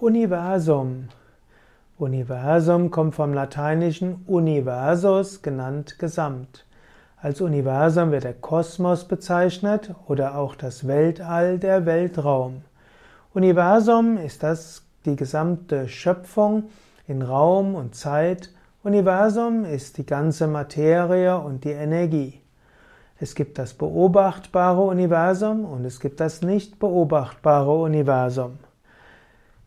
Universum. Universum kommt vom lateinischen universus, genannt Gesamt. Als Universum wird der Kosmos bezeichnet oder auch das Weltall, der Weltraum. Universum ist das die gesamte Schöpfung in Raum und Zeit. Universum ist die ganze Materie und die Energie. Es gibt das beobachtbare Universum und es gibt das nicht beobachtbare Universum.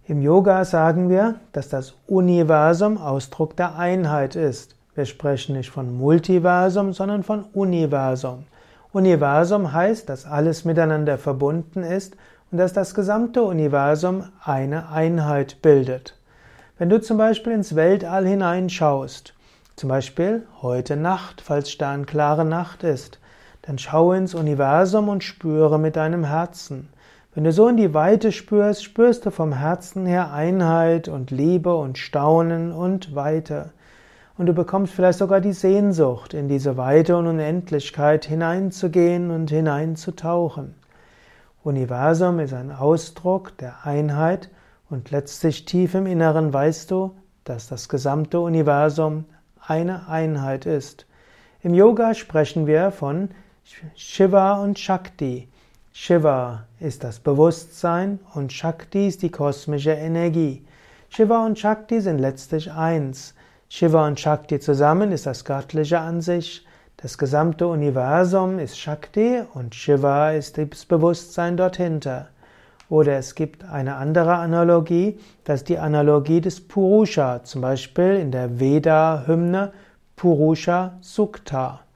Im Yoga sagen wir, dass das Universum Ausdruck der Einheit ist. Wir sprechen nicht von Multiversum, sondern von Universum. Universum heißt, dass alles miteinander verbunden ist und dass das gesamte Universum eine Einheit bildet. Wenn du zum Beispiel ins Weltall hineinschaust, zum Beispiel heute Nacht, falls sternklare Nacht ist, dann schaue ins Universum und spüre mit deinem Herzen. Wenn du so in die Weite spürst, spürst du vom Herzen her Einheit und Liebe und Staunen und Weite. Und du bekommst vielleicht sogar die Sehnsucht, in diese Weite und Unendlichkeit hineinzugehen und hineinzutauchen. Universum ist ein Ausdruck der Einheit und letztlich tief im Inneren weißt du, dass das gesamte Universum eine Einheit ist. Im Yoga sprechen wir von Shiva und Shakti. Shiva ist das Bewusstsein und Shakti ist die kosmische Energie. Shiva und Shakti sind letztlich eins. Shiva und Shakti zusammen ist das Göttliche an sich. Das gesamte Universum ist Shakti und Shiva ist das Bewusstsein dorthinter. Oder es gibt eine andere Analogie, das ist die Analogie des Purusha, zum Beispiel in der Veda-Hymne Purusha Sukta.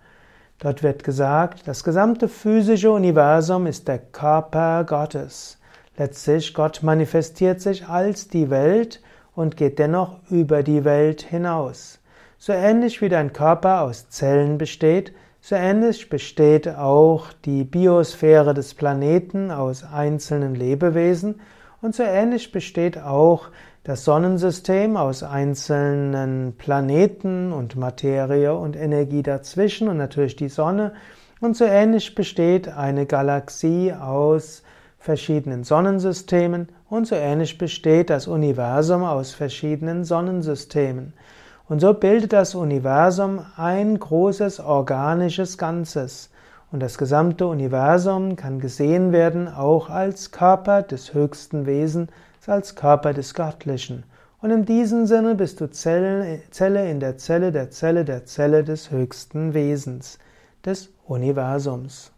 Dort wird gesagt, das gesamte physische Universum ist der Körper Gottes. Letztlich, Gott manifestiert sich als die Welt und geht dennoch über die Welt hinaus. So ähnlich wie dein Körper aus Zellen besteht, so ähnlich besteht auch die Biosphäre des Planeten aus einzelnen Lebewesen und so ähnlich besteht auch das Sonnensystem aus einzelnen Planeten und Materie und Energie dazwischen und natürlich die Sonne. Und so ähnlich besteht eine Galaxie aus verschiedenen Sonnensystemen und so ähnlich besteht das Universum aus verschiedenen Sonnensystemen. Und so bildet das Universum ein großes organisches Ganzes. Und das gesamte Universum kann gesehen werden auch als Körper des höchsten Wesens, als Körper des Göttlichen. Und in diesem Sinne bist du Zelle, Zelle in der Zelle der Zelle der Zelle des höchsten Wesens, des Universums.